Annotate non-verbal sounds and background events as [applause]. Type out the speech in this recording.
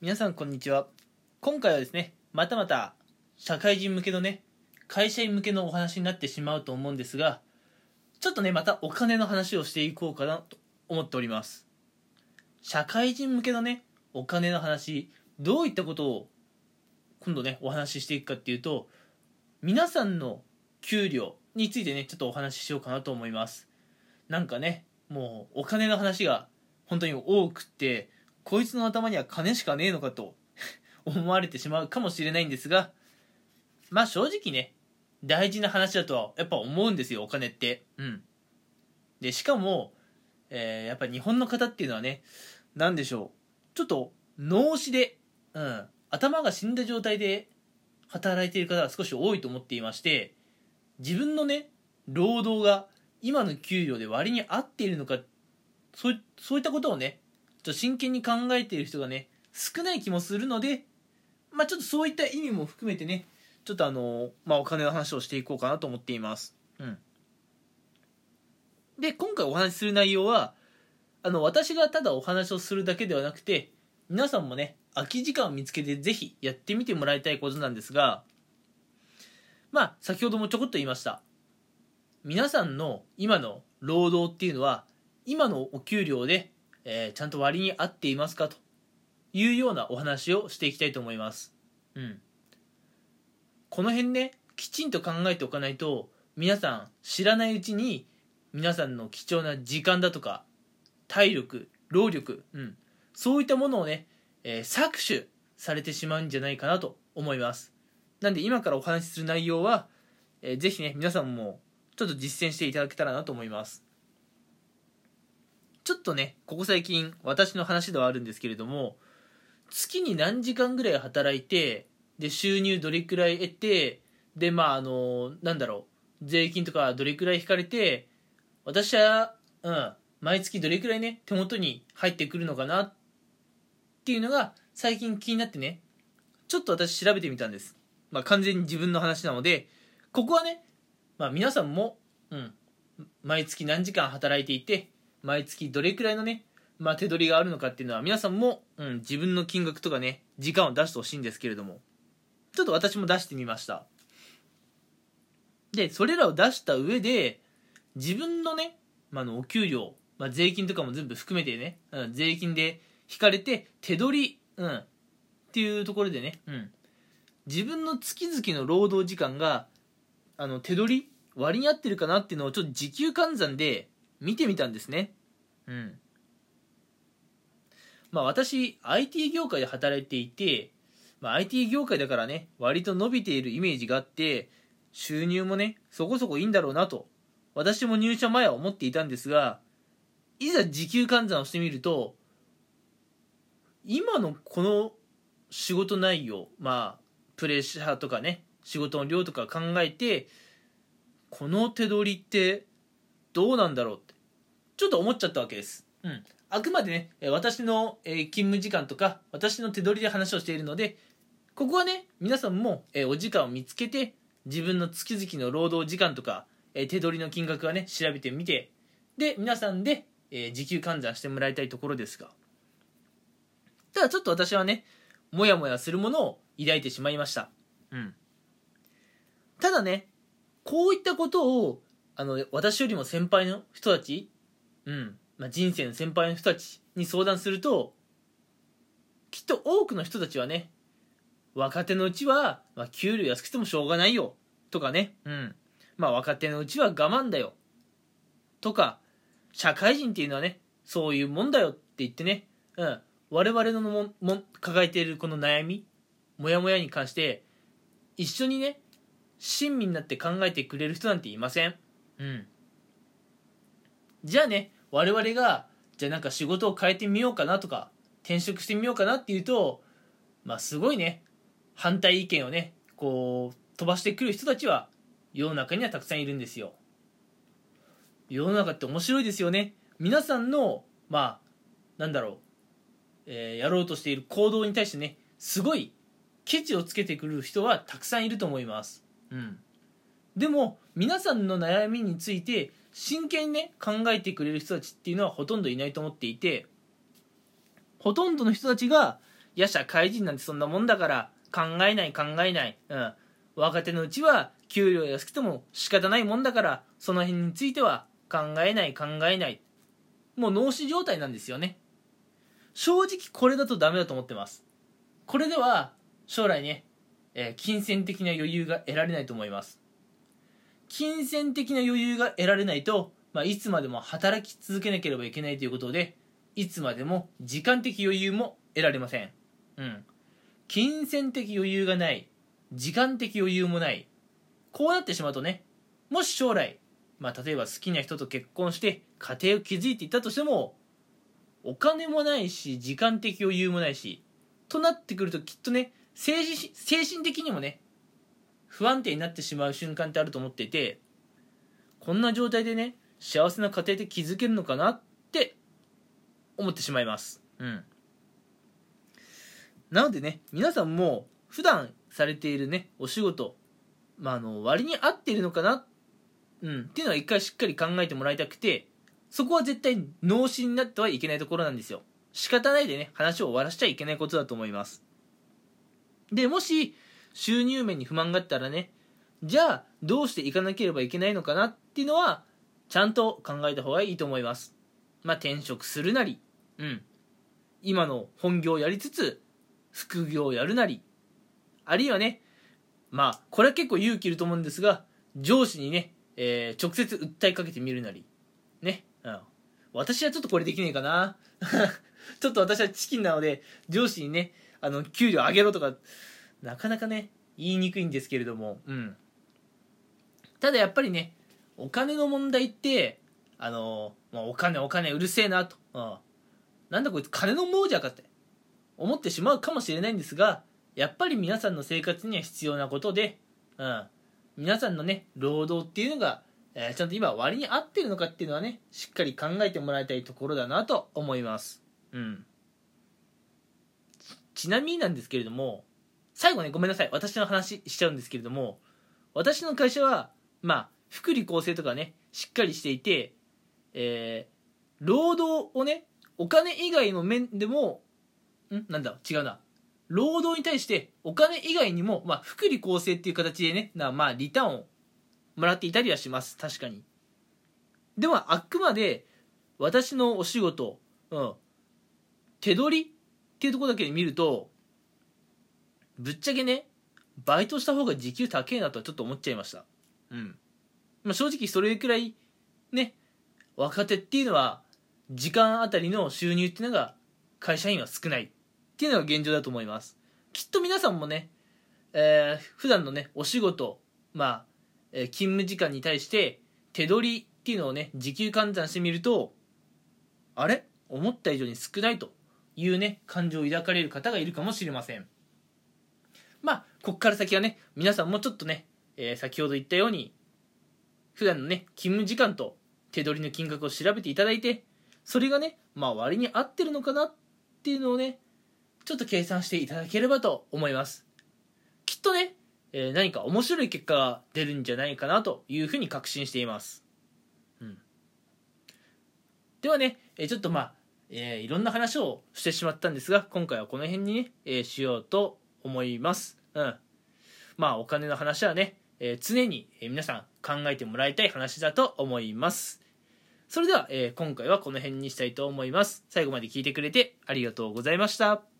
皆さんこんにちは。今回はですねまたまた社会人向けのね会社員向けのお話になってしまうと思うんですがちょっとねまたお金の話をしていこうかなと思っております。社会人向けのねお金の話どういったことを今度ねお話ししていくかっていうと皆さんの給料についてねちょっとお話ししようかなと思います。なんかねもうお金の話が本当に多くてこいつの頭には金しかねえのかと [laughs] 思われてしまうかもしれないんですがまあ正直ね大事な話だとはやっぱ思うんですよお金って。うん。でしかも、えー、やっぱ日本の方っていうのはね何でしょうちょっと脳死で、うん、頭が死んだ状態で働いている方が少し多いと思っていまして自分のね労働が今の給料で割に合っているのかそうそういったことをねちょ真剣に考えている人がね少ない気もするのでまあちょっとそういった意味も含めてねちょっとあのまあお金の話をしていこうかなと思っています。うん。で今回お話しする内容はあの私がただお話をするだけではなくて皆さんもね空き時間を見つけてぜひやってみてもらいたいことなんですがまあ先ほどもちょこっと言いました。皆さんの今の労働っていうのは今のお給料でえー、ちゃんと割に合っていますかというようなお話をしていきたいと思います。うん。この辺ね、きちんと考えておかないと、皆さん知らないうちに、皆さんの貴重な時間だとか、体力、労力、うん、そういったものをね、えー、搾取されてしまうんじゃないかなと思います。なんで今からお話しする内容は、えー、ぜひね、皆さんもちょっと実践していただけたらなと思います。ちょっとね、ここ最近、私の話ではあるんですけれども、月に何時間ぐらい働いて、で、収入どれくらい得て、で、まあ、あの、なんだろう、税金とかどれくらい引かれて、私は、うん、毎月どれくらいね、手元に入ってくるのかなっていうのが、最近気になってね、ちょっと私調べてみたんです。まあ、完全に自分の話なので、ここはね、まあ、皆さんも、うん、毎月何時間働いていて、毎月どれくらいのね、まあ、手取りがあるのかっていうのは皆さんも、うん、自分の金額とかね時間を出してほしいんですけれどもちょっと私も出してみました。でそれらを出した上で自分のね、まあ、のお給料、まあ、税金とかも全部含めてね、うん、税金で引かれて手取り、うん、っていうところでね、うん、自分の月々の労働時間があの手取り割に合ってるかなっていうのをちょっと時給換算で見てみたんですね。うん。まあ私 IT 業界で働いていて、まあ、IT 業界だからね割と伸びているイメージがあって収入もねそこそこいいんだろうなと私も入社前は思っていたんですがいざ時給換算をしてみると今のこの仕事内容まあプレッシャーとかね仕事の量とか考えてこの手取りってどうなんだろうってちょっと思っちゃったわけです。うん。あくまでね、私の勤務時間とか、私の手取りで話をしているので、ここはね、皆さんもお時間を見つけて、自分の月々の労働時間とか、手取りの金額はね、調べてみて、で、皆さんで時給換算してもらいたいところですが。ただちょっと私はね、もやもやするものを抱いてしまいました。うん。ただね、こういったことをあの私よりも先輩の人たち、うん。まあ、人生の先輩の人たちに相談するときっと多くの人たちはね若手のうちは、まあ、給料安くてもしょうがないよとかね、うん。まあ、若手のうちは我慢だよとか社会人っていうのはねそういうもんだよって言ってね、うん、我々のもも抱えているこの悩みモヤモヤに関して一緒にね親身になって考えてくれる人なんていません。うん。じゃあね我々がじゃあなんか仕事を変えてみようかなとか転職してみようかなっていうとまあすごいね反対意見をねこう飛ばしてくる人たちは世の中にはたくさんいるんですよ。世の中って面白いですよね。皆さんのまあなんだろう、えー、やろうとしている行動に対してねすごいケチをつけてくる人はたくさんいると思います。うん。でも皆さんの悩みについて真剣にね考えてくれる人たちっていうのはほとんどいないと思っていてほとんどの人たちがいや社会人なんてそんなもんだから考えない考えない、うん、若手のうちは給料安くても仕方ないもんだからその辺については考えない考えない。もう脳死状態なんですよね。正直これだとダメだと思ってます。これでは将来ね、えー、金銭的な余裕が得られないと思います。金銭的な余裕が得られないと、まあ、いつまでも働き続けなければいけないということでいつまでも時間的余裕も得られません。うん。金銭的余裕がない時間的余裕もないこうなってしまうとねもし将来、まあ、例えば好きな人と結婚して家庭を築いていったとしてもお金もないし時間的余裕もないしとなってくるときっとね精神精神的にもね不安定になってしまう瞬間ってあると思っていてこんな状態でね幸せな家庭で築けるのかなって思ってしまいます。うん。なのでね皆さんも普段されているねお仕事、まあ、あの割に合っているのかな、うん、っていうのは一回しっかり考えてもらいたくてそこは絶対脳死になってはいけないところなんですよ。仕方ないでね話を終わらしちゃいけないことだと思います。でもし収入面に不満があったらねじゃあどうしていかなければいけないのかなっていうのはちゃんと考えた方がいいと思います。まあ転職するなりうん。今の本業をやりつつ副業をやるなりあるいはねまあこれは結構勇気いると思うんですが上司にね、えー、直接訴えかけてみるなりね、うん、私はちょっとこれできねえかな。[laughs] ちょっと私はチキンなので上司にねあの給料上げろとかなかなかね言いにくいんですけれども。うん。ただやっぱりねお金の問題ってあの、まあ、お金お金うるせえなと、うん、なんだこいつ金の亡者かって。思ってしまうかもしれないんですがやっぱり皆さんの生活には必要なことで、うん、皆さんのね労働っていうのが、えー、ちゃんと今割に合ってるのかっていうのはねしっかり考えてもらいたいところだなと思います。うん。ちなみになんですけれども最後ねごめんなさい。私の話しちゃうんですけれども私の会社はまあ福利厚生とかねしっかりしていて、えー、労働をねお金以外の面でもん？なんだ？違うな。労働に対してお金以外にも、まあ、福利厚生っていう形でねなまあリターンをもらっていたりはします。確かに。でもあくまで私のお仕事、うん、手取りっていうとこだけで見るとぶっちゃけねバイトした方が時給高えなとはちょっと思っちゃいました。うん。まあ正直それくらいね若手っていうのは時間あたりの収入っていうのが会社員は少ない。っていうのが現状だと思います。きっと皆さんもね、えー、普段のねお仕事まあ、えー、勤務時間に対して手取りっていうのをね時給換算してみるとあれ？思った以上に少ないというね感情を抱かれる方がいるかもしれませんまあこっから先はね皆さんもちょっとね、えー、先ほど言ったように普段のね勤務時間と手取りの金額を調べていただいてそれがねまあ割に合ってるのかなっていうのをねちょっと計算していただければと思います。きっとね、えー、何か面白い結果が出るんじゃないかなというふうに確信しています、うん、ではね、えー、ちょっとまあえー、いろんな話をしてしまったんですが今回はこの辺にね、えー、しようと思います。うん。まあお金の話はね、えー、常に、皆さん考えてもらいたい話だと思います。それでは、え今回はこの辺にしたいと思います。最後まで聞いてくれてありがとうございました。